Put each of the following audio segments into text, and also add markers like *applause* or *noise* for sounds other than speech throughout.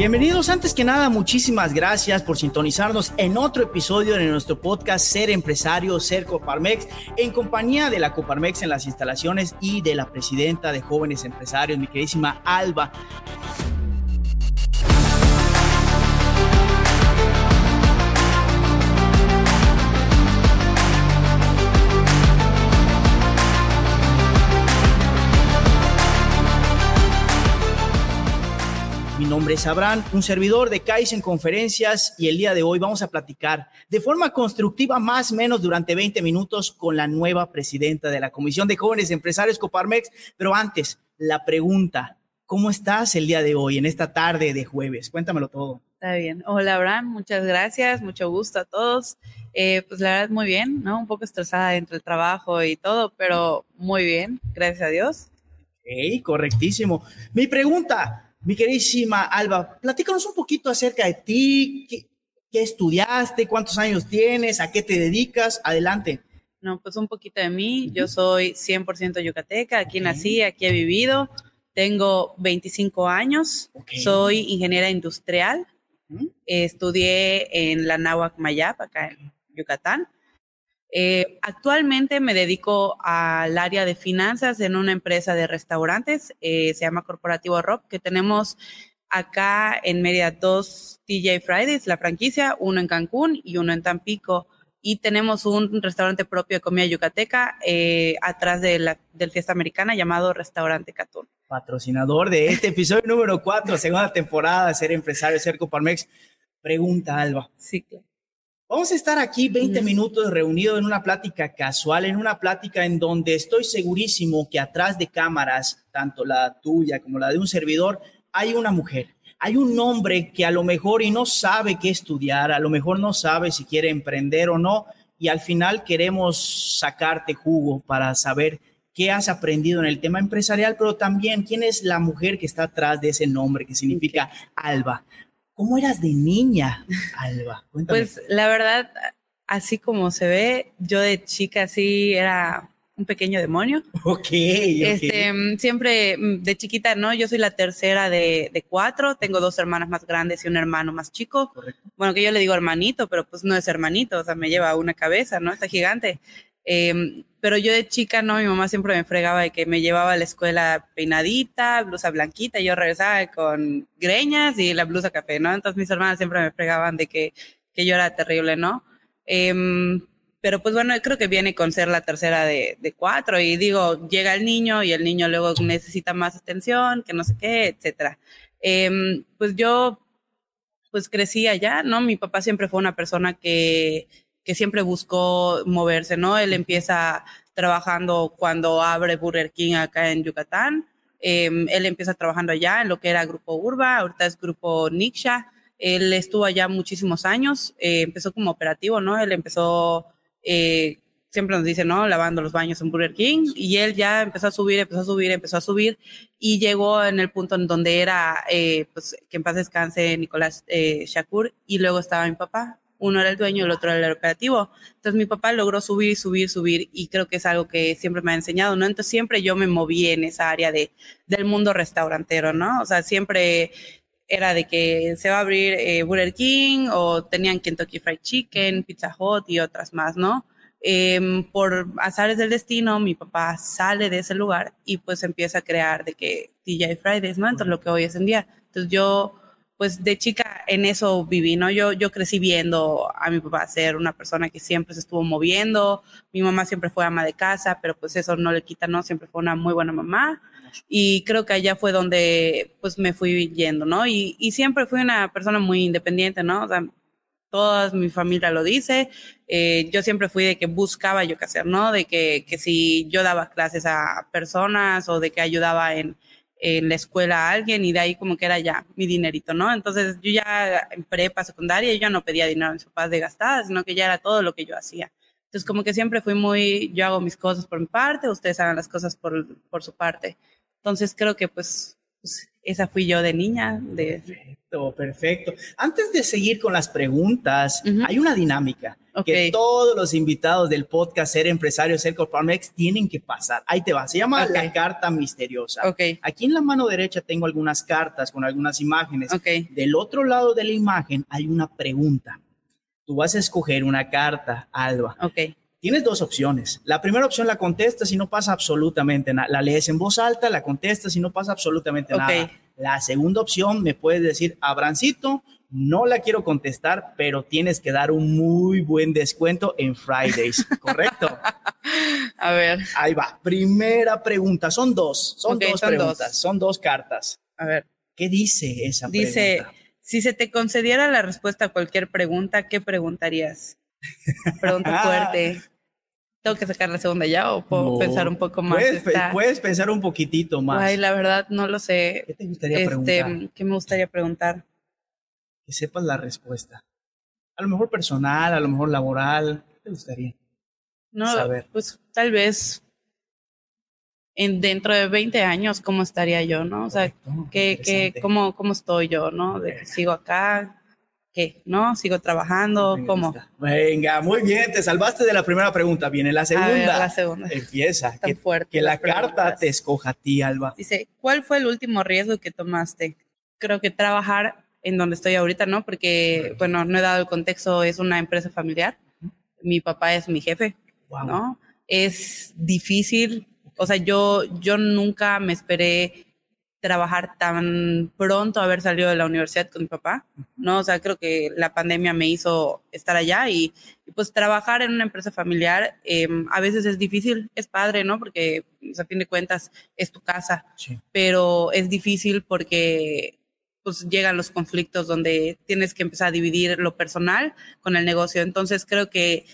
Bienvenidos antes que nada, muchísimas gracias por sintonizarnos en otro episodio de nuestro podcast Ser Empresario, Ser Coparmex, en compañía de la Coparmex en las instalaciones y de la presidenta de Jóvenes Empresarios, mi queridísima Alba. Nombre es Abraham, un servidor de en Conferencias y el día de hoy vamos a platicar de forma constructiva más o menos durante 20 minutos con la nueva presidenta de la Comisión de Jóvenes Empresarios Coparmex. Pero antes, la pregunta, ¿cómo estás el día de hoy, en esta tarde de jueves? Cuéntamelo todo. Está bien. Hola Abraham, muchas gracias, mucho gusto a todos. Eh, pues la verdad muy bien, ¿no? Un poco estresada entre el trabajo y todo, pero muy bien, gracias a Dios. Ok, correctísimo. Mi pregunta, mi queridísima Alba, platícanos un poquito acerca de ti, qué, estudiaste, cuántos años tienes, a qué te dedicas. Adelante. No, pues un poquito de mí. Yo soy 100% yucateca, aquí nací, aquí he vivido. Tengo 25 años, soy ingeniera industrial. Estudié en la Nahuac Mayap, acá en Yucatán. Eh, actualmente me dedico al área de finanzas en una empresa de restaurantes, eh, se llama Corporativo Rock, que tenemos acá en media dos TJ Fridays, la franquicia, uno en Cancún y uno en Tampico. Y tenemos un restaurante propio de comida yucateca eh, atrás de la del Fiesta Americana llamado Restaurante Catún. Patrocinador de este episodio número 4, segunda temporada, Ser Empresario, Ser Coparmex. Pregunta, Alba. Sí, claro. Vamos a estar aquí 20 minutos reunidos en una plática casual, en una plática en donde estoy segurísimo que atrás de cámaras, tanto la tuya como la de un servidor, hay una mujer. Hay un hombre que a lo mejor y no sabe qué estudiar, a lo mejor no sabe si quiere emprender o no, y al final queremos sacarte jugo para saber qué has aprendido en el tema empresarial, pero también quién es la mujer que está atrás de ese nombre que significa Alba. ¿Cómo eras de niña, Alba? Pues la verdad, así como se ve, yo de chica sí era un pequeño demonio. Ok. Este, siempre mm, de chiquita, ¿no? Yo soy la tercera de, cuatro, tengo dos hermanas más grandes y un hermano más chico. Bueno, que yo le digo hermanito, pero pues no es hermanito, o sea, me lleva una cabeza, ¿no? Está gigante. Em, pero yo de chica, no, mi mamá siempre me fregaba de que me llevaba a la escuela peinadita, blusa blanquita, y yo regresaba con greñas y la blusa café, ¿no? Entonces mis hermanas siempre me fregaban de que, que yo era terrible, ¿no? Em, pero pues bueno, creo que viene con ser la tercera de, de, cuatro y digo, llega el niño y el niño luego necesita más atención, que no sé qué, etcétera. Em, pues yo, pues crecí allá, ¿no? Mi papá siempre fue una persona que que siempre buscó moverse, ¿no? Él empieza trabajando cuando abre Burger King acá en Yucatán. Em, él empieza trabajando allá en lo que era Grupo Urba, ahorita es Grupo Niksha. Él estuvo allá muchísimos años, eh, empezó como operativo, ¿no? Él empezó, eh, siempre nos dice, ¿no? Lavando los baños en Burger King y él ya empezó a subir, empezó a subir, empezó a subir y llegó en el punto en donde era, eh, pues, que en paz descanse Nicolás Shakur y luego estaba mi papá, uno era el dueño y el otro era el operativo. Entonces mi papá logró subir, subir, subir y creo que es algo que siempre me ha enseñado, ¿no? Entonces siempre yo me moví en esa área de, del mundo restaurantero, ¿no? O sea, siempre era de que se va a abrir eh, Burger King o tenían Kentucky Fried Chicken, Pizza Hut y otras más, ¿no? Em, por azares del destino, mi papá sale de ese lugar y pues empieza a crear de que TJ Fridays, ¿no? Entonces lo que hoy es en día. Entonces yo pues de chica en eso viví, ¿no? Yo, yo crecí viendo a mi papá ser una persona que siempre se estuvo moviendo, mi mamá siempre fue ama de casa, pero pues eso no le quita, ¿no? Siempre fue una muy buena mamá y creo que allá fue donde pues me fui yendo, ¿no? Y, y siempre fui una persona muy independiente, ¿no? O toda mi familia lo dice, eh, yo siempre fui de que buscaba yo qué hacer, ¿no? De que, que si yo daba clases a personas o de que ayudaba en en la escuela a alguien y de ahí como que era ya mi dinerito, ¿no? Entonces yo ya en prepa, secundaria, yo ya no pedía dinero a mis papás de gastada, sino que ya era todo lo que yo hacía. Entonces como que siempre fui muy, yo hago mis cosas por mi parte, ustedes hagan las cosas por, por su parte. Entonces creo que pues, pues esa fui yo de niña. De... Perfecto, perfecto. Antes de seguir con las preguntas, hay una dinámica que todos los invitados del podcast Ser Empresario, Ser Corporamex tienen que pasar. Ahí te va. Se llama la carta misteriosa. Aquí en la mano derecha tengo algunas cartas con algunas imágenes. Del otro lado de la imagen hay una pregunta. Tú vas a escoger una carta, Alba. Tienes dos opciones. La primera opción la contestas y no pasa absolutamente nada. La lees en voz alta, la contestas y no pasa absolutamente nada. La segunda opción me puedes decir, Abrancito, no la quiero contestar, pero tienes que dar un muy buen descuento en Fridays, *laughs* ¿correcto? A ver. Ahí va. Primera pregunta. Son dos. Son dos preguntas. Son dos cartas. A ver. ¿Qué dice esa pregunta? Dice, si se te concediera la respuesta a cualquier pregunta, ¿qué preguntarías? Pregunta *laughs* fuerte. ¿Tengo que sacar la segunda ya o puedo pensar un poco más? Puedes, pensar un poquitito más. Ay, la verdad, no lo sé. ¿Qué te gustaría este, preguntar? ¿Qué me gustaría preguntar? Que sepas la respuesta. A lo mejor personal, a lo mejor laboral. ¿Qué te gustaría? No, saber? pues tal vez en dentro de 20 años, ¿cómo estaría yo, no? O sea, ¿qué, cómo, ¿cómo estoy yo, no? De que sigo acá, ¿qué? ¿No? ¿Sigo trabajando? ¿Cómo? Venga, muy bien, te salvaste de la primera pregunta. Viene la segunda. la segunda. Empieza. que, que la carta te escoja a ti, Alba. Dice, ¿cuál fue el último riesgo que tomaste? Creo que trabajar en donde estoy ahorita, ¿no? Porque, bueno, no he dado el contexto, es una empresa familiar. Mi papá es mi jefe, ¿no? Es difícil, o sea, yo, yo nunca me esperé trabajar tan pronto, haber salido de la universidad con mi papá, ¿no? O sea, creo que la pandemia me hizo estar allá y, pues trabajar en una empresa familiar em, a veces es difícil, es padre, ¿no? Porque a fin de cuentas es tu casa, pero es difícil porque pues llegan los conflictos donde tienes que empezar a dividir lo personal con el negocio. Entonces creo que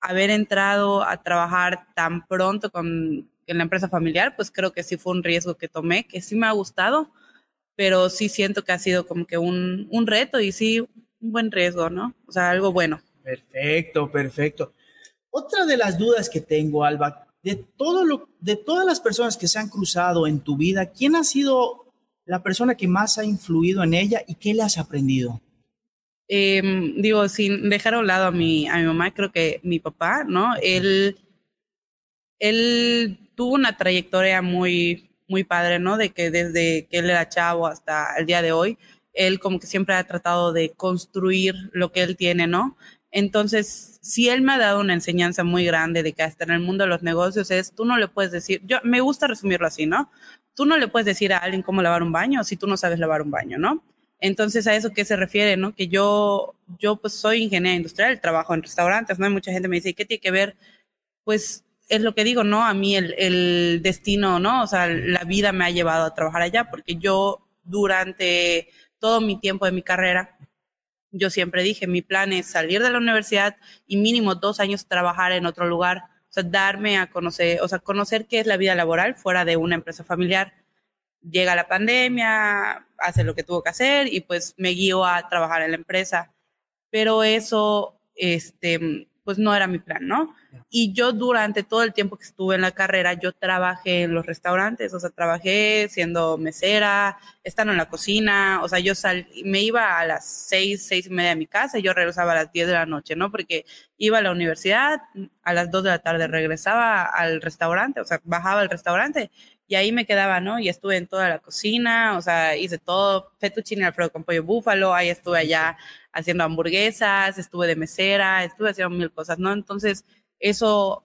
haber entrado a trabajar tan pronto con en la empresa familiar, pues creo que sí fue un riesgo que tomé, que sí me ha gustado, pero sí siento que ha sido como que un, un reto y sí un buen riesgo, ¿no? O sea, algo bueno. Perfecto, perfecto. Otra de las dudas que tengo, Alba, de, todo lo, de todas las personas que se han cruzado en tu vida, ¿quién ha sido la persona que más ha influido en ella y qué le has aprendido? Em, digo, sin dejar a un lado a mi, a mi mamá, creo que mi papá, ¿no? Él, él tuvo una trayectoria muy, muy padre, ¿no? De que desde que él era chavo hasta el día de hoy, él como que siempre ha tratado de construir lo que él tiene, ¿no? Entonces, si él me ha dado una enseñanza muy grande de que hasta en el mundo de los negocios es, tú no le puedes decir, yo me gusta resumirlo así, ¿no? Tú no le puedes decir a alguien cómo lavar un baño si tú no sabes lavar un baño, ¿no? Entonces, a eso qué se refiere, ¿no? Que yo, yo pues soy ingeniera industrial, trabajo en restaurantes, ¿no? Hay mucha gente me dice, ¿qué tiene que ver? Pues es lo que digo, ¿no? A mí el, el, destino, ¿no? O sea, la vida me ha llevado a trabajar allá porque yo durante todo mi tiempo de mi carrera, yo siempre dije, mi plan es salir de la universidad y mínimo dos años trabajar en otro lugar, o sea, darme a conocer, o sea, conocer qué es la vida laboral fuera de una empresa familiar. Llega la pandemia, hace lo que tuvo que hacer y pues me guío a trabajar en la empresa. Pero eso, este, pues no era mi plan, ¿no? Y yo durante todo el tiempo que estuve en la carrera, yo trabajé en los restaurantes, o sea, trabajé siendo mesera, estando en la cocina, o sea, yo sal, me iba a las seis, seis y media de mi casa y yo regresaba a las diez de la noche, ¿no? Porque iba a la universidad, a las dos de la tarde regresaba al restaurante, o sea, bajaba al restaurante y ahí me quedaba, ¿no? Y estuve en toda la cocina, o sea, hice todo, fettuccine alfredo con pollo búfalo, ahí estuve allá haciendo hamburguesas, estuve de mesera, estuve haciendo mil cosas, ¿no? Entonces, eso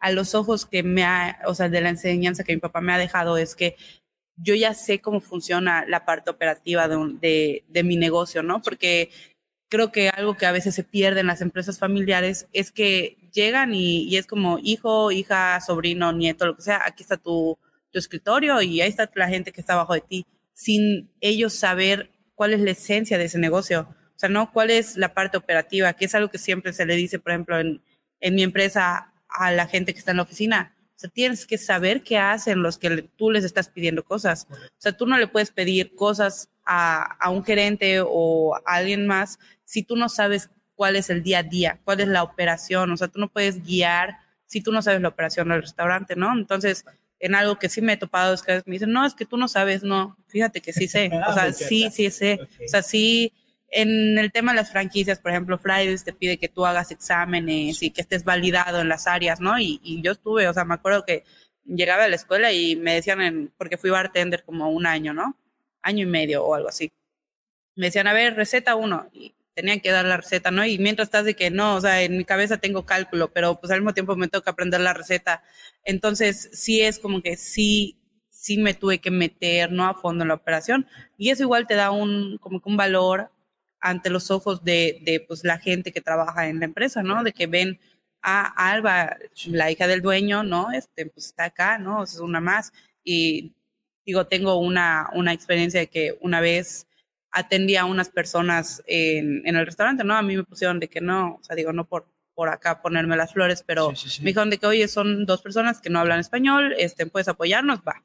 a los ojos que me ha, o sea, de la enseñanza que mi papá me ha dejado es que yo ya sé cómo funciona la parte operativa de, de, mi negocio, ¿no? Porque creo que algo que a veces se pierde en las empresas familiares es que llegan y, es como hijo, hija, sobrino, nieto, lo que sea, aquí está tu, tu escritorio y ahí está la gente que está abajo de ti, sin ellos saber cuál es la esencia de ese negocio. O sea, ¿no? ¿Cuál es la parte operativa? Que es algo que siempre se le dice, por ejemplo, en, en mi empresa a la gente que está en la oficina. O sea, tienes que saber qué hacen los que tú les estás pidiendo cosas. O sea, tú no le puedes pedir cosas a, a un gerente o a alguien más si tú no sabes cuál es el día a día, cuál es la operación. O sea, tú no puedes guiar si tú no sabes la operación del restaurante, ¿no? Entonces, en algo que sí me he topado es que me dicen, no, es que tú no sabes, no, fíjate que sí sé, o sea, sí, sí sé, o sea, sí, en el tema de las franquicias, por ejemplo, Fridays te pide que tú hagas exámenes y que estés validado en las áreas, ¿no? Y, y yo estuve, o sea, me acuerdo que llegaba a la escuela y me decían, en, porque fui bartender como un año, ¿no? Año y medio o algo así. Me decían, a ver, receta uno. Y tenían que dar la receta, ¿no? Y mientras estás de que no, o sea, en mi cabeza tengo cálculo, pero pues al mismo tiempo me toca aprender la receta. Entonces, sí es como que sí, sí me tuve que meter, ¿no? A fondo en la operación. Y eso igual te da un, como que un valor ante los ojos de, de pues la gente que trabaja en la empresa, ¿no? De que ven a Alba, la hija del dueño, ¿no? Este, pues está acá, ¿no? Es una más. Y digo, tengo una, una experiencia de que una vez atendía a unas personas en, en, el restaurante, ¿no? A mí me pusieron de que no, o sea, digo, no por, por acá ponerme las flores, pero sí, sí, sí. me dijeron de que, oye, son dos personas que no hablan español, este, puedes apoyarnos, va.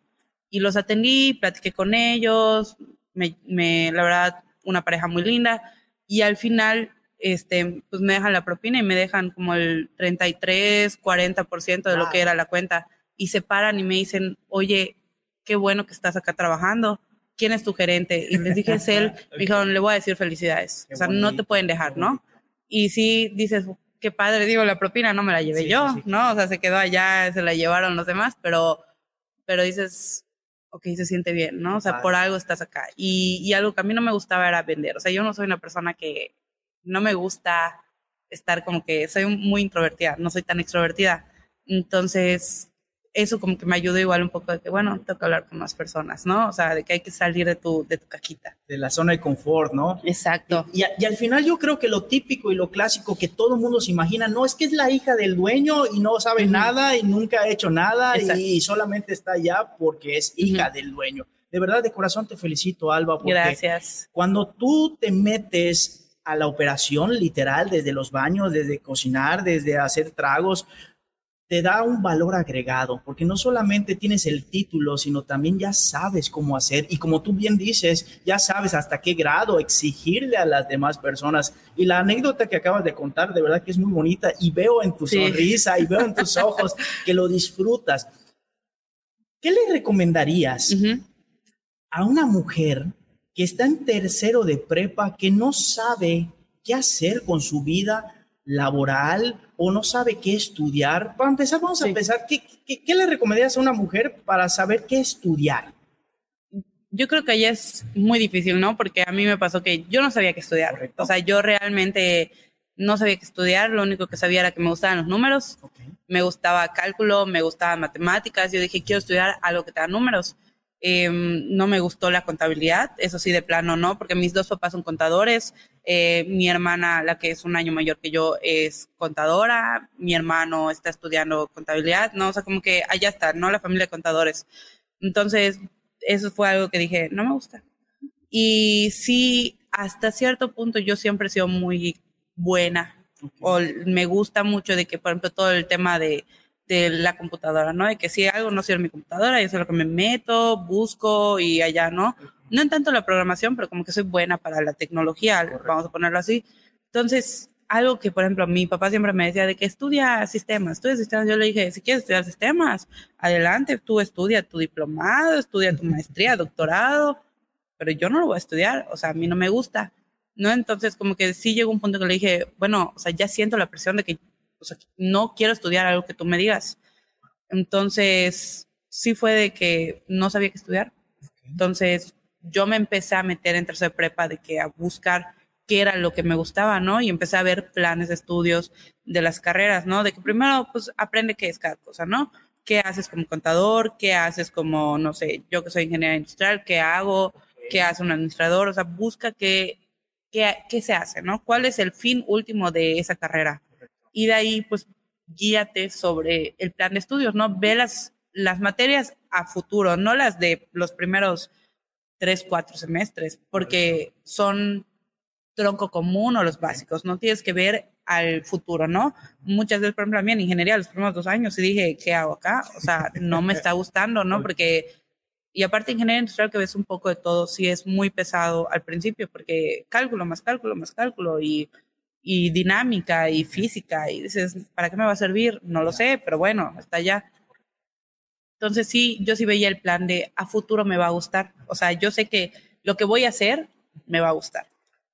Y los atendí, platiqué con ellos, me, me, la verdad, una pareja muy linda, y al final, este, pues me dejan la propina y me dejan como el 33, 40% de wow. lo que era la cuenta, y se paran y me dicen, oye, qué bueno que estás acá trabajando, ¿quién es tu gerente? Y les dije, es él. *laughs* Me dijeron, le voy a decir felicidades. Qué o sea, bonito, no te pueden dejar, ¿no? Y sí dices, qué padre, digo, la propina no me la llevé sí, yo, sí. ¿no? O sea, se quedó allá, se la llevaron los demás, pero, pero dices, ok, se siente bien, ¿no? O sea, por algo estás acá. Y, y algo que a mí no me gustaba era vender. O sea, yo no soy una persona que no me gusta estar como que soy muy introvertida, no soy tan extrovertida. Entonces, eso como que me ayudó igual un poco de que, bueno, tengo que hablar con más personas, ¿no? O sea, de que hay que salir de tu, de tu cajita. De la zona de confort, ¿no? Exacto. Y, y, y al final yo creo que lo típico y lo clásico que todo el mundo se imagina, no, es que es la hija del dueño y no sabe uh -huh. nada y nunca ha hecho nada y solamente está allá porque es hija uh -huh. del dueño. De verdad, de corazón te felicito, Alba, porque Gracias. cuando tú te metes a la operación literal, desde los baños, desde cocinar, desde hacer tragos, te da un valor agregado, porque no solamente tienes el título, sino también ya sabes cómo hacer y como tú bien dices, ya sabes hasta qué grado exigirle a las demás personas. Y la anécdota que acabas de contar, de verdad que es muy bonita y veo en tu sí. sonrisa y veo en tus *laughs* ojos que lo disfrutas. ¿Qué le recomendarías uh -huh. a una mujer que está en tercero de prepa, que no sabe qué hacer con su vida laboral o no sabe qué estudiar. Para empezar, vamos sí. a empezar, ¿qué, ¿qué, qué, le recomendarías a una mujer para saber qué estudiar? Yo creo que allá es muy difícil, ¿no? Porque a mí me pasó que yo no sabía qué estudiar. Correcto. O sea, yo realmente no sabía qué estudiar, lo único que sabía era que me gustaban los números, okay. me gustaba cálculo, me gustaban matemáticas, yo dije, quiero estudiar algo que te da números. Eh, no me gustó la contabilidad, eso sí, de plano no, porque mis dos papás son contadores, eh, mi hermana, la que es un año mayor que yo, es contadora, mi hermano está estudiando contabilidad, no, o sea, como que allá está, ¿no? La familia de contadores. Entonces, eso fue algo que dije, no me gusta. Y sí, hasta cierto punto yo siempre he sido muy buena, okay. o me gusta mucho de que, por ejemplo, todo el tema de de la computadora, ¿no? De que si algo no sirve en mi computadora, yo es lo que me meto, busco y allá, ¿no? No en tanto la programación, pero como que soy buena para la tecnología, Correcto. vamos a ponerlo así. Entonces, algo que, por ejemplo, mi papá siempre me decía de que estudia sistemas, estudia sistemas. Yo le dije, si quieres estudiar sistemas, adelante, tú estudia tu diplomado, estudia tu maestría, doctorado, pero yo no lo voy a estudiar, o sea, a mí no me gusta, ¿no? Entonces, como que sí llegó un punto que le dije, bueno, o sea, ya siento la presión de que o sea, no quiero estudiar algo que tú me digas. Entonces, sí fue de que no sabía qué estudiar. Entonces, yo me empecé a meter en tercer prepa de que a buscar qué era lo que me gustaba, ¿no? Y empecé a ver planes de estudios de las carreras, ¿no? De que primero, pues, aprende qué es cada cosa, ¿no? ¿Qué haces como contador? ¿Qué haces como, no sé, yo que soy ingeniera industrial, qué hago? ¿Qué hace un administrador? O sea, busca qué, qué, qué se hace, ¿no? ¿Cuál es el fin último de esa carrera? Y de ahí pues guíate sobre el plan de estudios, ¿no? Ve las, las materias a futuro, no las de los primeros tres, cuatro semestres, porque son tronco común o los básicos, no tienes que ver al futuro, ¿no? Muchas veces, por ejemplo, a mí en ingeniería los primeros dos años y dije, ¿qué hago acá? O sea, no me está gustando, ¿no? *laughs* Porque, y aparte ingeniería industrial que ves un poco de todo, sí es muy pesado al principio, porque cálculo, más cálculo, más cálculo y, y dinámica y física, y dices, ¿para qué me va a servir? No lo sé, pero bueno, está ya. Entonces sí, yo sí veía el plan de a futuro me va a gustar. O sea, yo sé que lo que voy a hacer me va a gustar.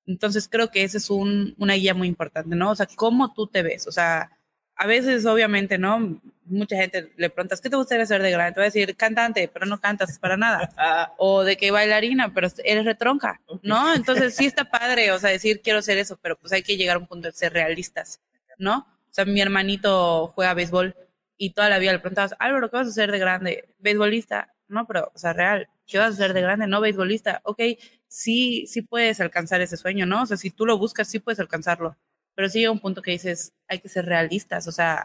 Entonces creo que esa es un, una guía muy importante, ¿no? O sea, cómo tú te ves. O sea, a veces obviamente, ¿no? Mucha gente le preguntas, ¿qué te gustaría hacer de grande? Te va a decir cantante, pero no cantas para nada. *laughs* o de que bailarina, pero eres retronca, ¿no? Entonces sí está *laughs* padre, o sea, decir quiero ser eso, pero pues hay que llegar a un punto de ser realistas, ¿no? O sea, mi hermanito juega béisbol y toda la vida le preguntabas, Álvaro, ¿qué vas a hacer de grande? ¿Beisbolista? No, pero, o sea, real, ¿qué vas a hacer de grande? No, beisbolista. Ok, sí, sí puedes alcanzar ese sueño, ¿no? O sea, si tú lo buscas, sí puedes alcanzarlo. Pero sí llega un punto que dices, hay que ser realistas, o sea,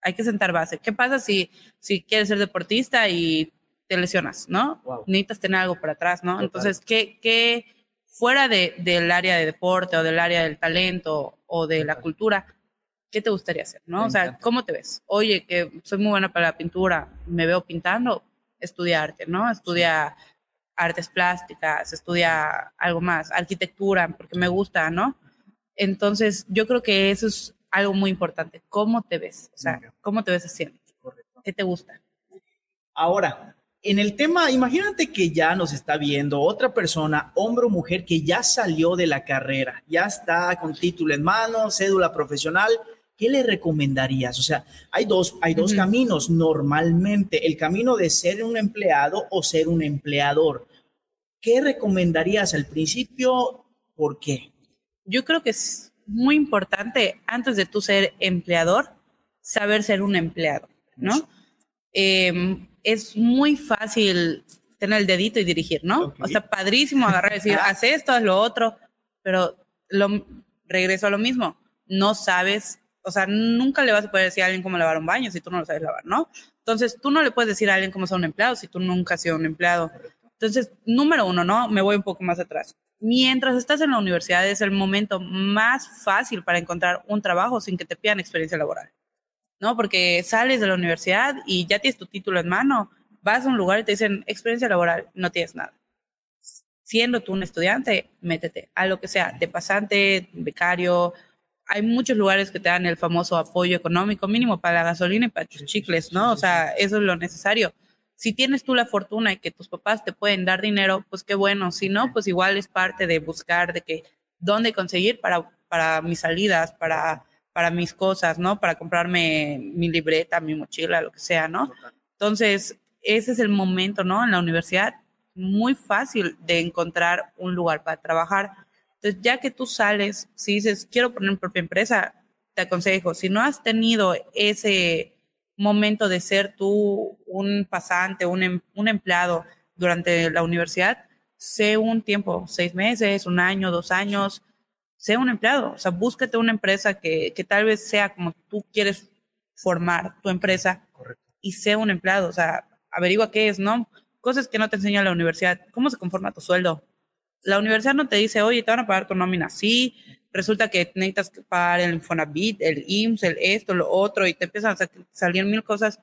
hay que sentar base. ¿Qué pasa si, si quieres ser deportista y te lesionas, ¿no? Necesitas tener algo por atrás, ¿no? Entonces, ¿qué, qué fuera de, del área de deporte o del área del talento o de la cultura, ¿qué te gustaría hacer, no? o sea, ¿cómo te ves? Oye, que soy muy buena para la pintura, me veo pintando, estudia arte, ¿no? Estudia artes plásticas, estudia algo más, arquitectura, porque me gusta, ¿no? Entonces, yo creo que eso es algo muy importante. ¿Cómo te ves? O sea, ¿cómo te ves haciendo? ¿Qué te gusta? Ahora, en el tema, imagínate que ya nos está viendo otra persona, hombre o mujer, que ya salió de la carrera, ya está con título en mano, cédula profesional. ¿Qué le recomendarías? O sea, hay dos, hay dos caminos normalmente, el camino de ser un empleado o ser un empleador. ¿Qué recomendarías al principio? ¿Por qué? Yo creo que es muy importante, antes de tú ser empleador, saber ser un empleado, ¿no? Em, es muy fácil tener el dedito y dirigir, ¿no? O sea, padrísimo agarrar y decir, *laughs* haz esto, haz lo otro, pero lo, regreso a lo mismo, no sabes, o sea, nunca le vas a poder decir a alguien cómo lavar un baño si tú no lo sabes lavar, ¿no? Entonces, tú no le puedes decir a alguien cómo ser un empleado si tú nunca has sido un empleado. Entonces, número uno, ¿no? Me voy un poco más atrás. Mientras estás en la universidad es el momento más fácil para encontrar un trabajo sin que te pidan experiencia laboral. ¿no? Porque sales de la universidad y ya tienes tu título en mano, vas a un lugar y te dicen experiencia laboral, no tienes nada. Siendo tú un estudiante, métete a lo que sea, de pasante, becario. Hay muchos lugares que te dan el famoso apoyo económico mínimo para la gasolina y para tus chicles, ¿no? O sea, eso es lo necesario. Si tienes tú la fortuna y que tus papás te pueden dar dinero, pues qué bueno. Si no, pues igual es parte de buscar de que dónde conseguir para, para mis salidas, para para mis cosas, ¿no? Para comprarme mi libreta, mi mochila, lo que sea, ¿no? Entonces, ese es el momento, ¿no? En la universidad, muy fácil de encontrar un lugar para trabajar. Entonces, ya que tú sales, si dices, quiero poner mi propia empresa, te aconsejo, si no has tenido ese momento de ser tú un pasante, un, em, un empleado durante la universidad, sé un tiempo, seis meses, un año, dos años, sea un empleado, o sea, búscate una empresa que, que tal vez sea como tú quieres formar tu empresa y sea un empleado, o sea, averigua qué es, ¿no? Cosas que no te enseña la universidad, cómo se conforma tu sueldo. La universidad no te dice, oye, te van a pagar tu nómina, sí, resulta que necesitas pagar el Infonavit, el IMSS, el esto, lo otro, y te empiezan a salir mil cosas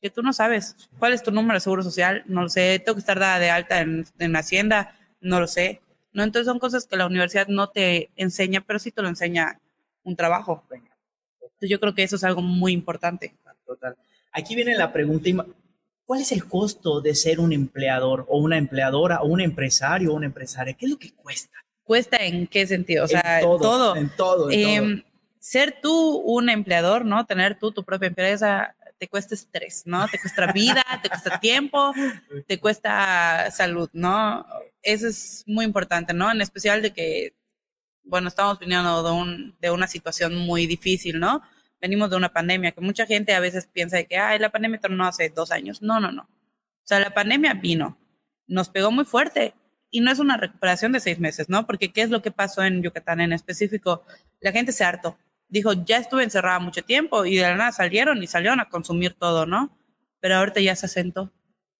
que tú no sabes. ¿Cuál es tu número de seguro social? No lo sé. Tengo que estar dada de alta en, en Hacienda, no lo sé. ¿no? Entonces son cosas que la universidad no te enseña, pero sí te lo enseña un trabajo. Entonces yo creo que eso es algo muy importante. Total. Aquí viene la pregunta, ¿cuál es el costo de ser un empleador o una empleadora o un empresario o una empresaria? ¿Qué es lo que cuesta? ¿Cuesta en qué sentido? O sea, todo. todo. En todo. Em, ser tú un empleador, ¿no? Tener tú tu propia empresa, te cuesta estrés, ¿no? Te cuesta vida, te cuesta tiempo, te cuesta salud, ¿no? Eso es muy importante, ¿no? En especial de que, bueno, estamos viniendo de, un, de una situación muy difícil, ¿no? Venimos de una pandemia que mucha gente a veces piensa que, ay, la pandemia terminó hace dos años. No, no, no. O sea, la pandemia vino, nos pegó muy fuerte y no es una recuperación de seis meses, ¿no? Porque ¿qué es lo que pasó en Yucatán en específico? La gente se hartó dijo, ya estuve encerrada mucho tiempo y de la nada salieron y salieron a consumir todo, ¿no? Pero ahorita ya se asentó.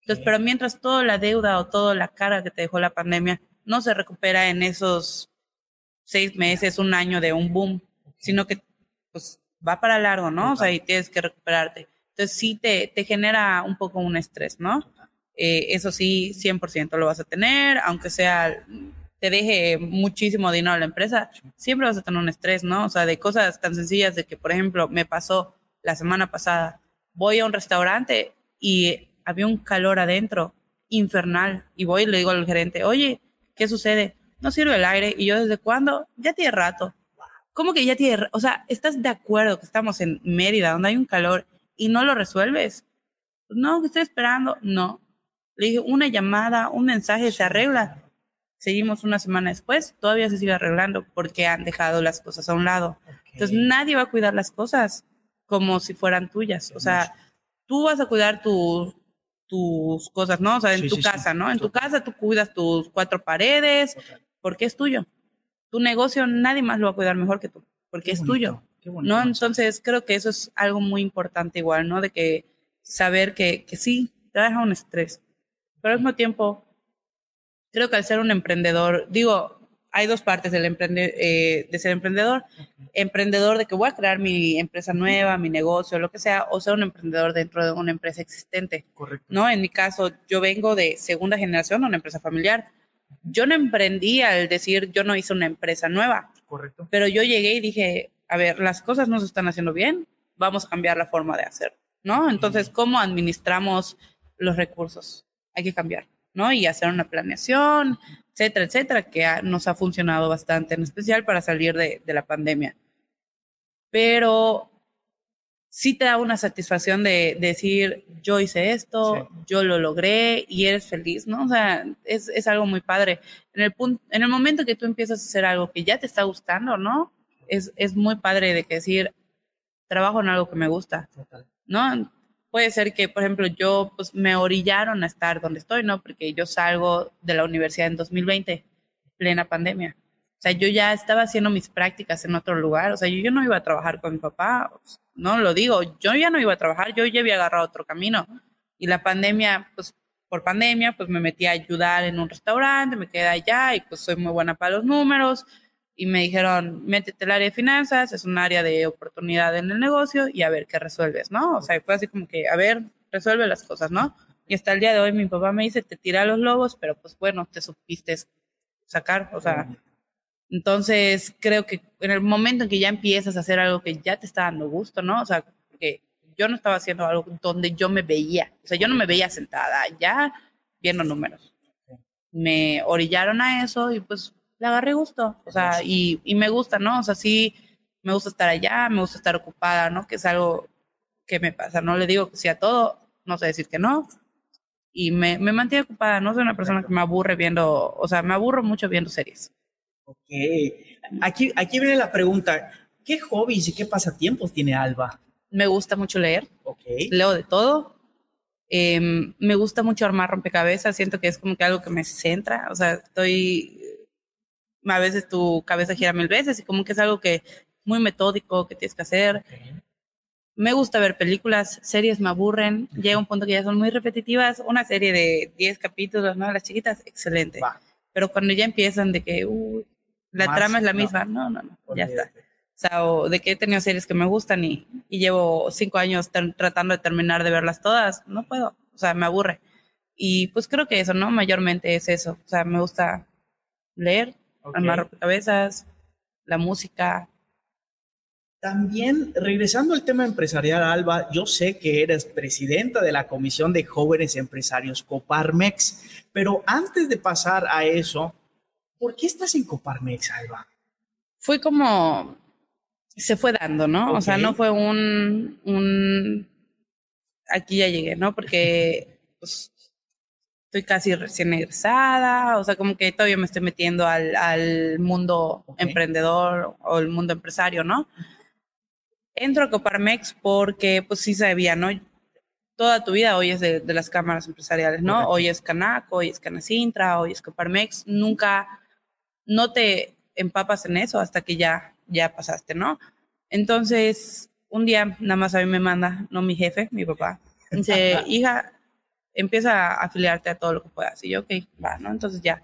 Entonces, pero mientras toda la deuda o toda la cara que te dejó la pandemia no se recupera en esos seis meses, un año de un boom, sino que pues va para largo, ¿no? O sea, y tienes que recuperarte. Entonces sí te, te genera un poco un estrés, ¿no? Eh, eso sí, 100% lo vas a tener, aunque sea, te deje muchísimo dinero a la empresa, siempre vas a tener un estrés, ¿no? O sea, de cosas tan sencillas de que, por ejemplo, me pasó la semana pasada, voy a un restaurante y había un calor adentro infernal y voy y le digo al gerente, oye, ¿qué sucede? No sirve el aire y yo desde cuándo? Ya tiene rato. ¿Cómo que ya tiene? O sea, ¿estás de acuerdo que estamos en Mérida, donde hay un calor y no lo resuelves? No, que estoy esperando. No. Le dije, una llamada, un mensaje se arregla. Seguimos una semana después, todavía se sigue arreglando porque han dejado las cosas a un lado. Entonces nadie va a cuidar las cosas como si fueran tuyas. O sea, tú vas a cuidar tus tus cosas, ¿no? O sea, en tu casa, ¿no? En tu casa tú cuidas tus cuatro paredes porque es tuyo. Tu negocio nadie más lo va a cuidar mejor que tú porque es tuyo. ¿No? Entonces creo que eso es algo muy importante igual, ¿no? De que saber que, que sí, te deja un estrés. Pero al mismo tiempo, creo que al ser un emprendedor, digo, hay dos partes del emprende, eh, de ser emprendedor. Emprendedor de que voy a crear mi empresa nueva, mi negocio, lo que sea, o ser un emprendedor dentro de una empresa existente. Correcto. ¿no? En mi caso, yo vengo de segunda generación, una empresa familiar. Yo no emprendí al decir, yo no hice una empresa nueva. Correcto. Pero yo llegué y dije, a ver, las cosas no se están haciendo bien, vamos a cambiar la forma de hacer, ¿no? Entonces, ¿cómo administramos los recursos? Hay que cambiar, ¿no? Y hacer una planeación, etcétera, etcétera, que nos ha funcionado bastante, en especial para salir de, de la pandemia. Pero sí te da una satisfacción de, decir, yo hice esto, yo lo logré y eres feliz, ¿no? O sea, es, es algo muy padre. En el, punto, en el momento que tú empiezas a hacer algo que ya te está gustando, ¿no? Es, es muy padre de que decir, trabajo en algo que me gusta, ¿no? Puede ser que, por ejemplo, yo pues me orillaron a estar donde estoy, ¿no? Porque yo salgo de la universidad en 2020, plena pandemia. O sea, yo ya estaba haciendo mis prácticas en otro lugar, o sea, yo, yo no iba a trabajar con mi papá, no lo digo, yo ya no iba a trabajar, yo ya había agarrado otro camino. Y la pandemia, pues por pandemia, pues me metí a ayudar en un restaurante, me quedé allá y pues soy muy buena para los números, y me dijeron, métete al área de finanzas, es un área de oportunidad en el negocio y a ver qué resuelves, ¿no? O sea, fue así como que, a ver, resuelve las cosas, ¿no? Y hasta el día de hoy mi papá me dice, te tira los lobos, pero pues bueno, te supiste sacar, o sea, entonces creo que en el momento en que ya empiezas a hacer algo que ya te está dando gusto, ¿no? O sea, porque yo no estaba haciendo algo donde yo me veía, o sea, yo no me veía sentada ya viendo números. Me orillaron a eso y pues le agarré gusto, o sea, y, y, me gusta, ¿no? O sea, sí, me gusta estar allá, me gusta estar ocupada, ¿no? Que es algo que me pasa, no le digo que sí a todo, no sé decir que no, y me, me mantiene ocupada, no soy una persona que me aburre viendo, o sea, me aburro mucho viendo series. Ok, aquí, aquí viene la pregunta, ¿qué hobbies y qué pasatiempos tiene Alba? Me gusta mucho leer, okay. leo de todo, eh, me gusta mucho armar rompecabezas, siento que es como que algo que me centra, o sea, estoy a veces tu cabeza gira mil veces y como que es algo que muy metódico que tienes que hacer. Me gusta ver películas, series me aburren, llega un punto que ya son muy repetitivas, una serie de 10 capítulos, ¿no? Las chiquitas, excelente. Pero cuando ya empiezan de que uh, la trama es la misma, no, no, no, ya está. O sea, o de que he tenido series que me gustan y, y llevo cinco años tratando de terminar de verlas todas, no puedo, o sea, me aburre. Y pues creo que eso, ¿no? Mayormente es eso, o sea, me gusta leer, okay. armar cabezas, la música. También, regresando al tema empresarial, Alba, yo sé que eres presidenta de la Comisión de Jóvenes Empresarios Coparmex, pero antes de pasar a eso, ¿por qué estás en Coparmex, Alba? Fue como, se fue dando, ¿no? Okay. O sea, no fue un, un, aquí ya llegué, ¿no? Porque *laughs* pues, estoy casi recién egresada, o sea, como que todavía me estoy metiendo al, al mundo okay. emprendedor o el mundo empresario, ¿no? Entro a Coparmex porque, pues sí sabía, ¿no? Toda tu vida hoy es de, de las cámaras empresariales, ¿no? Okay. Hoy es Canaco, hoy es Canacintra, hoy es Coparmex, nunca, no te empapas en eso hasta que ya, ya pasaste, ¿no? Entonces, un día nada más a mí me manda, no mi jefe, mi papá, *laughs* dice, hija, empieza a afiliarte a todo lo que puedas. Y yo, ok, va, ¿no? Entonces ya,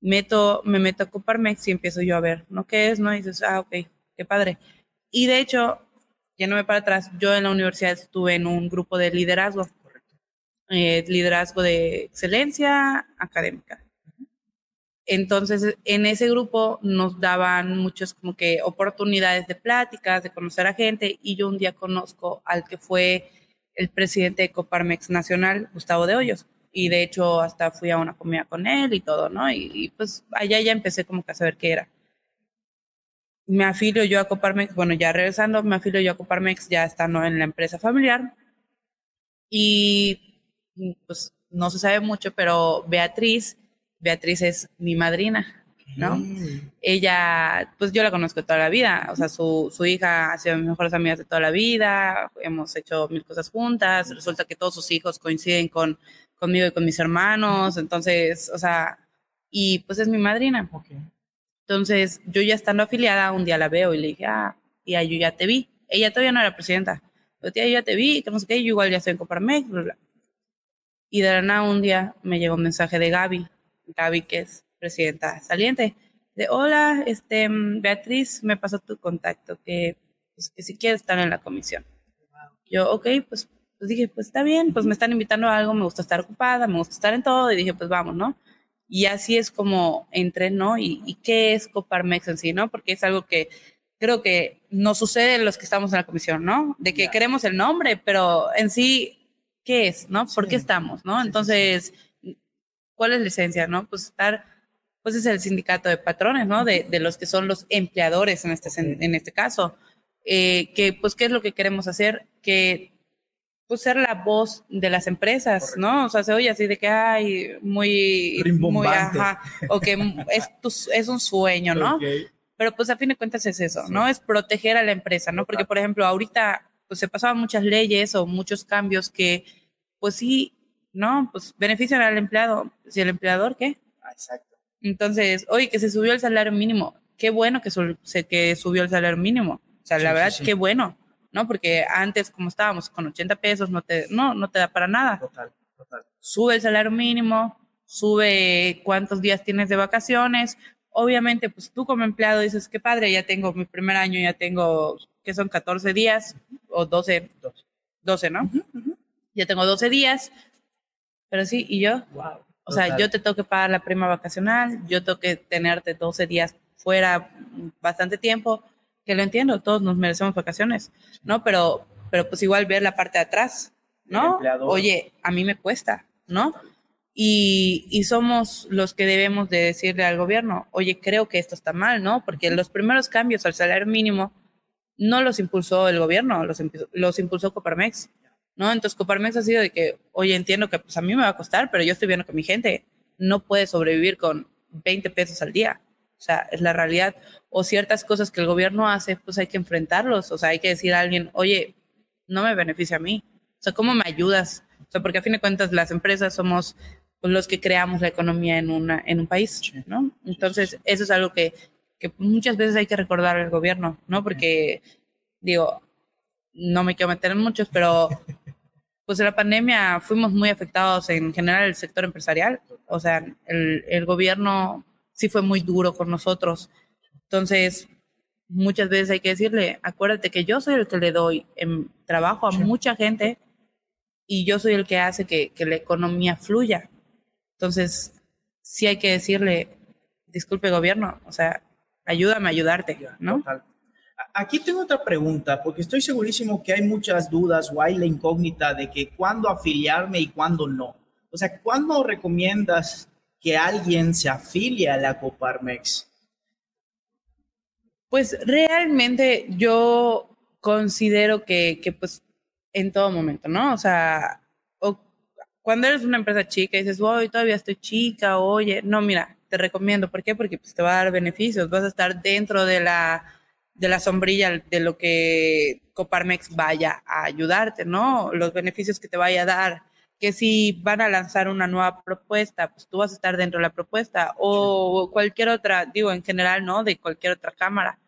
meto, me meto a Coparmex y empiezo yo a ver, ¿no? ¿Qué es? ¿No? Y dices, ah, ok, qué padre. Y de hecho, yéndome para atrás, yo en la universidad estuve en un grupo de liderazgo, eh, liderazgo de excelencia académica. Entonces, en ese grupo nos daban muchas como que oportunidades de pláticas, de conocer a gente, y yo un día conozco al que fue el presidente de Coparmex Nacional, Gustavo de Hoyos, y de hecho hasta fui a una comida con él y todo, ¿no? Y, pues allá ya empecé como que a saber qué era. Me afilio yo a Coparmex, bueno, ya regresando, me afilio yo a Coparmex ya estando en la empresa familiar, y pues no se sabe mucho, pero Beatriz Beatriz es mi madrina, ¿no? Ella, pues yo la conozco toda la vida, o sea, su, su hija ha sido mis mejores amigas de toda la vida, hemos hecho mil cosas juntas, resulta que todos sus hijos coinciden con, conmigo y con mis hermanos, entonces, o sea, y pues es mi madrina. Entonces, yo ya estando afiliada, un día la veo y le dije, ah, tía, yo ya te vi. Ella todavía no era presidenta, pero tía, yo ya te vi, que no sé qué, yo igual ya estoy en Coparmex, bla, bla. Y de la nada un día me llegó un mensaje de Gaby, Gaby, que es presidenta saliente, de hola, este, mm, Beatriz, me pasó tu contacto, que, pues, que si quieres estar en la comisión. Yo, ok, pues, pues dije, pues está bien, pues me están invitando a algo, me gusta estar ocupada, me gusta estar en todo, y dije, pues vamos, ¿no? Y así es como entré, ¿no? ¿Y, y qué es Coparmex en sí, no? Porque es algo que creo que no sucede en los que estamos en la comisión, ¿no? De que queremos el nombre, pero en sí, ¿qué es, no? ¿Por qué estamos, no? Entonces, ¿Cuál es la esencia, no? Pues estar, pues es el sindicato de patrones, ¿no? De, de los que son los empleadores en este, en este caso. Eh, que, pues, ¿qué es lo que queremos hacer? Que, pues, ser la voz de las empresas, ¿no? O sea, se oye así de que, ay, muy, muy, ajá, o que es, es un sueño, ¿no? Pero, pues, a fin de cuentas es eso, ¿no? Es proteger a la empresa, ¿no? Porque, por ejemplo, ahorita, pues, se pasaban muchas leyes o muchos cambios que, pues, sí, no, pues benefician al empleado. ¿Si el empleador qué? Exacto. Entonces, oye, que se subió el salario mínimo. Qué bueno que, que subió el salario mínimo. O sea, la verdad, qué bueno, ¿no? Porque antes, como estábamos con 80 pesos, no te, no, no te da para nada. Total, total. Sube el salario mínimo, sube cuántos días tienes de vacaciones. Obviamente, pues tú como empleado dices, qué padre, ya tengo mi primer año, ya tengo, que son 14 días o 12, 12, ¿no? Ya tengo 12 días, pero sí, y yo, o sea, yo te tengo que pagar la prima vacacional, yo tengo que tenerte 12 días fuera bastante tiempo, que lo entiendo, todos nos merecemos vacaciones, ¿no? Pero, pero pues igual ver la parte de atrás, ¿no? Oye, a mí me cuesta, ¿no? Y, y, somos los que debemos de decirle al gobierno, oye, creo que esto está mal, ¿no? Porque los primeros cambios al salario mínimo no los impulsó el gobierno, los, los impulsó Coparmex. ¿No? Entonces Coparmex ha sido de que, oye, entiendo que pues a mí me va a costar, pero yo estoy viendo que mi gente no puede sobrevivir con 20 pesos al día. O sea, es la realidad. O ciertas cosas que el gobierno hace, pues hay que enfrentarlos. O sea, hay que decir a alguien, oye, no me beneficia a mí. O sea, ¿cómo me ayudas? O sea, porque a fin de cuentas las empresas somos pues, los que creamos la economía en, una, en un país, ¿no? Entonces, eso es algo que, que muchas veces hay que recordar al gobierno, ¿no? Porque, digo, no me quiero meter en muchos, pero *laughs* pues en la pandemia fuimos muy afectados en general el sector empresarial. O sea, el, el gobierno sí fue muy duro con nosotros. Entonces, muchas veces hay que decirle, acuérdate que yo soy el que le doy en trabajo a mucha gente y yo soy el que hace que, que, la economía fluya. Entonces, sí hay que decirle, disculpe gobierno, o sea, ayúdame a ayudarte, ¿no? Aquí tengo otra pregunta, porque estoy segurísimo que hay muchas dudas o hay la incógnita de que cuándo afiliarme y cuándo no. O sea, ¿cuándo recomiendas que alguien se afilie a la Coparmex? Pues realmente yo considero que, que pues en todo momento, ¿no? O sea, cuando eres una empresa chica y dices, hoy todavía estoy chica, oye, no, mira, te recomiendo. ¿Por qué? Porque pues, te va a dar beneficios, vas a estar dentro de la de la sombrilla de lo que Coparmex vaya a ayudarte, ¿no? Los beneficios que te vaya a dar, que si van a lanzar una nueva propuesta, pues tú vas a estar dentro de la propuesta o cualquier otra, digo en general, ¿no? De cualquier otra cámara,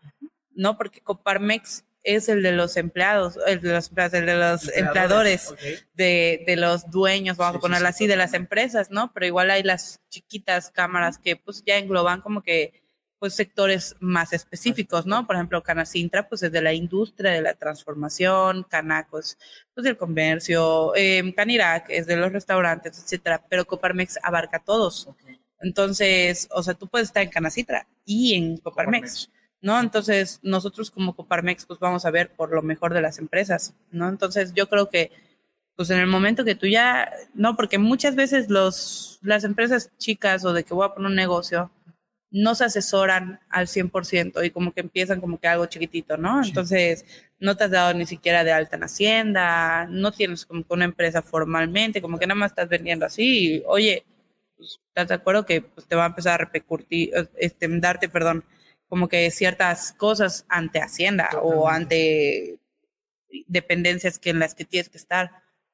¿no? Porque Coparmex es el de los empleados, el de los, el de los empleadores, de, de, los dueños, vamos a ponerlo así, de las empresas, ¿no? Pero igual hay las chiquitas cámaras que pues ya engloban como que pues sectores más específicos, ¿no? Por ejemplo, Canacintra, pues es de la industria de la transformación, Canacos, pues del comercio, eh, Canirac es de los restaurantes, etcétera, pero Coparmex abarca a todos. Entonces, o sea, tú puedes estar en Canacintra y en Coparmex, ¿no? Entonces, nosotros como Coparmex, pues vamos a ver por lo mejor de las empresas, ¿no? Entonces, yo creo que, pues en el momento que tú ya, no, porque muchas veces los, las empresas chicas o de que voy a poner un negocio, no se asesoran al 100% y como que empiezan como que algo chiquitito, ¿no? Entonces, no te has dado ni siquiera de alta en Hacienda, no tienes como que una empresa formalmente, como que nada más estás vendiendo así, oye, pues, ¿estás de acuerdo que pues, te va a empezar a repercutir, este, darte, perdón, como que ciertas cosas ante Hacienda o ante dependencias que en las que tienes que estar?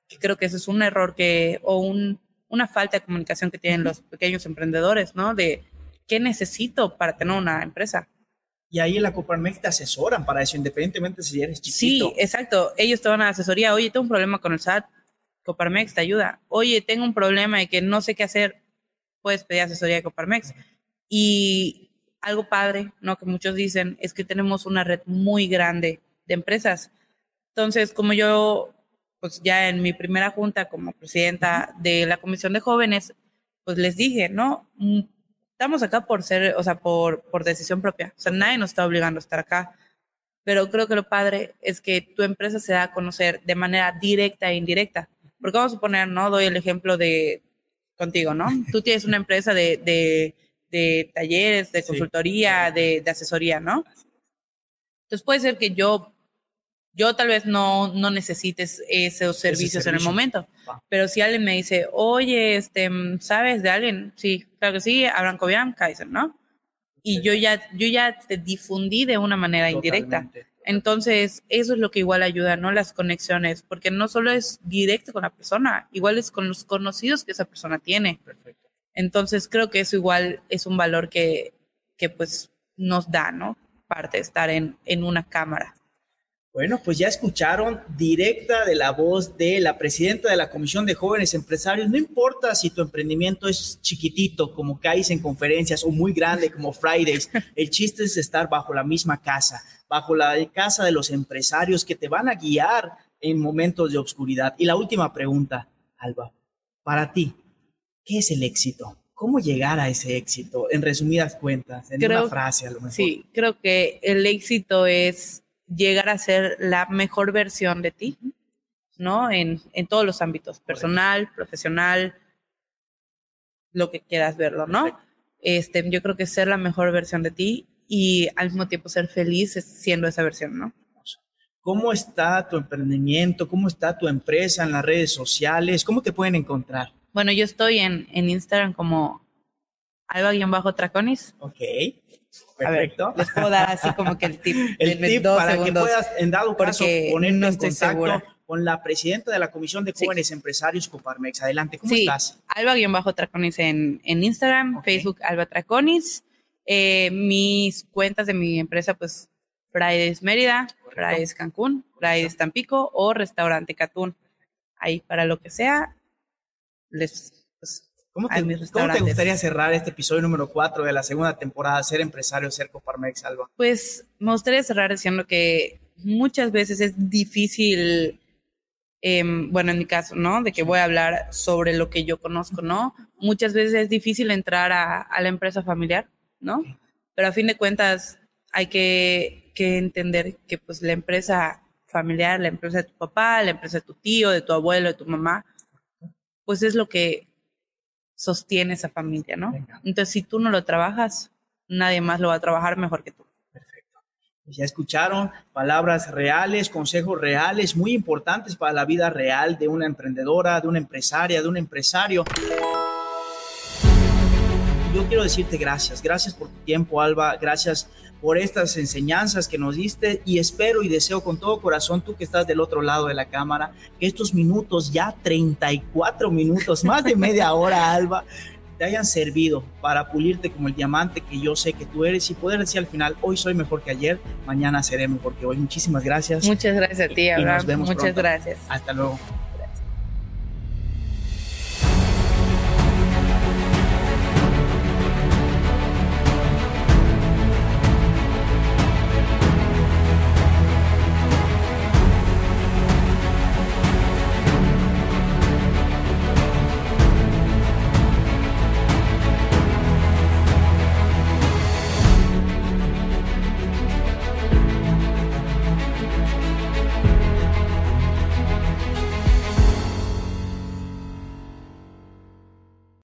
Que creo que ese es un error que, o un, una falta de comunicación que tienen los pequeños emprendedores, ¿no? De ¿qué necesito para tener una empresa? Y ahí en la Coparmex te asesoran para eso, independientemente si eres chiquito. Sí, exacto. Ellos te van a asesoría. Oye, tengo un problema con el SAT. Coparmex te ayuda. Oye, tengo un problema de que no sé qué hacer. Puedes pedir asesoría de Coparmex. Y algo padre, ¿no? Que muchos dicen es que tenemos una red muy grande de empresas. Entonces, como yo, pues ya en mi primera junta como presidenta de la Comisión de Jóvenes, pues les dije, ¿no? Estamos acá por ser, o sea, por, por decisión propia. O sea, nadie nos está obligando a estar acá. Pero creo que lo padre es que tu empresa se da a conocer de manera directa e indirecta. Porque vamos a poner, ¿no? Doy el ejemplo de contigo, ¿no? *laughs* Tú tienes una empresa de, de, de talleres, de consultoría, de, de asesoría, ¿no? Entonces puede ser que yo yo tal vez no, no necesites esos servicios en el momento, pero si alguien me dice, oye, este, ¿sabes de alguien? Sí, claro que sí, Abraham Cobian, Kaiser, ¿no? Y yo ya, yo ya te difundí de una manera indirecta. Entonces, eso es lo que igual ayuda, ¿no? Las conexiones, porque no solo es directo con la persona, igual es con los conocidos que esa persona tiene. Entonces, creo que eso igual es un valor que, que pues nos da, ¿no? Parte de estar en, en una cámara. Bueno, pues ya escucharon directa de la voz de la presidenta de la Comisión de Jóvenes Empresarios. No importa si tu emprendimiento es chiquitito, como CAIS en conferencias, o muy grande, como Fridays. *laughs* El chiste es estar bajo la misma casa, bajo la casa de los empresarios que te van a guiar en momentos de obscuridad. Y la última pregunta, Alba, para ti, ¿qué es el éxito? ¿Cómo llegar a ese éxito? En resumidas cuentas, en una frase a lo mejor. Sí, creo que el éxito es llegar a ser la mejor versión de ti, ¿no? En, en todos los ámbitos, personal, profesional, lo que quieras verlo, ¿no? Este, yo creo que ser la mejor versión de ti y al mismo tiempo ser feliz siendo esa versión, ¿no? ¿Cómo está tu emprendimiento? ¿Cómo está tu empresa en las redes sociales? ¿Cómo te pueden encontrar? Bueno, yo estoy en, en Instagram como alba-traconis. Ok. Perfecto. les puedo dar así como que el tip. *laughs* el tip para que puedas, en dado caso, ponerte en contacto con la presidenta de la Comisión de Jóvenes Empresarios Coparmex. Adelante, ¿cómo sí. estás? Alba-Traconis en, en Instagram, Facebook Alba Traconis. Eh, mis cuentas de mi empresa, pues, Fridays Mérida, Fridays Cancún, Fridays Tampico o Restaurante Catún. Ahí para lo que sea, les ¿Cómo te, ¿Cómo te, gustaría cerrar este episodio número 4 de la segunda temporada, Ser Empresario, Ser Coparmex, Alba? Pues me gustaría cerrar diciendo que muchas veces es difícil, eh, bueno, en mi caso, ¿no? De que voy a hablar sobre lo que yo conozco, ¿no? Muchas veces es difícil entrar a, a la empresa familiar, ¿no? Pero a fin de cuentas hay que, que entender que pues la empresa familiar, la empresa de tu papá, la empresa de tu tío, de tu abuelo, de tu mamá, pues es lo que sostiene esa familia, ¿no? Entonces, si tú no lo trabajas, nadie más lo va a trabajar mejor que tú. Perfecto. Pues ya escucharon palabras reales, consejos reales, muy importantes para la vida real de una emprendedora, de una empresaria, de un empresario. Yo quiero decirte gracias, gracias por tu tiempo, Alba, gracias por estas enseñanzas que nos diste y espero y deseo con todo corazón, tú que estás del otro lado de la cámara, que estos minutos, ya 34 minutos, más de media *laughs* hora, Alba, te hayan servido para pulirte como el diamante que yo sé que tú eres y poder decir al final, hoy soy mejor que ayer, mañana seré mejor que hoy. Muchísimas gracias. Muchas gracias a ti, Abraham. Muchas gracias. Hasta luego.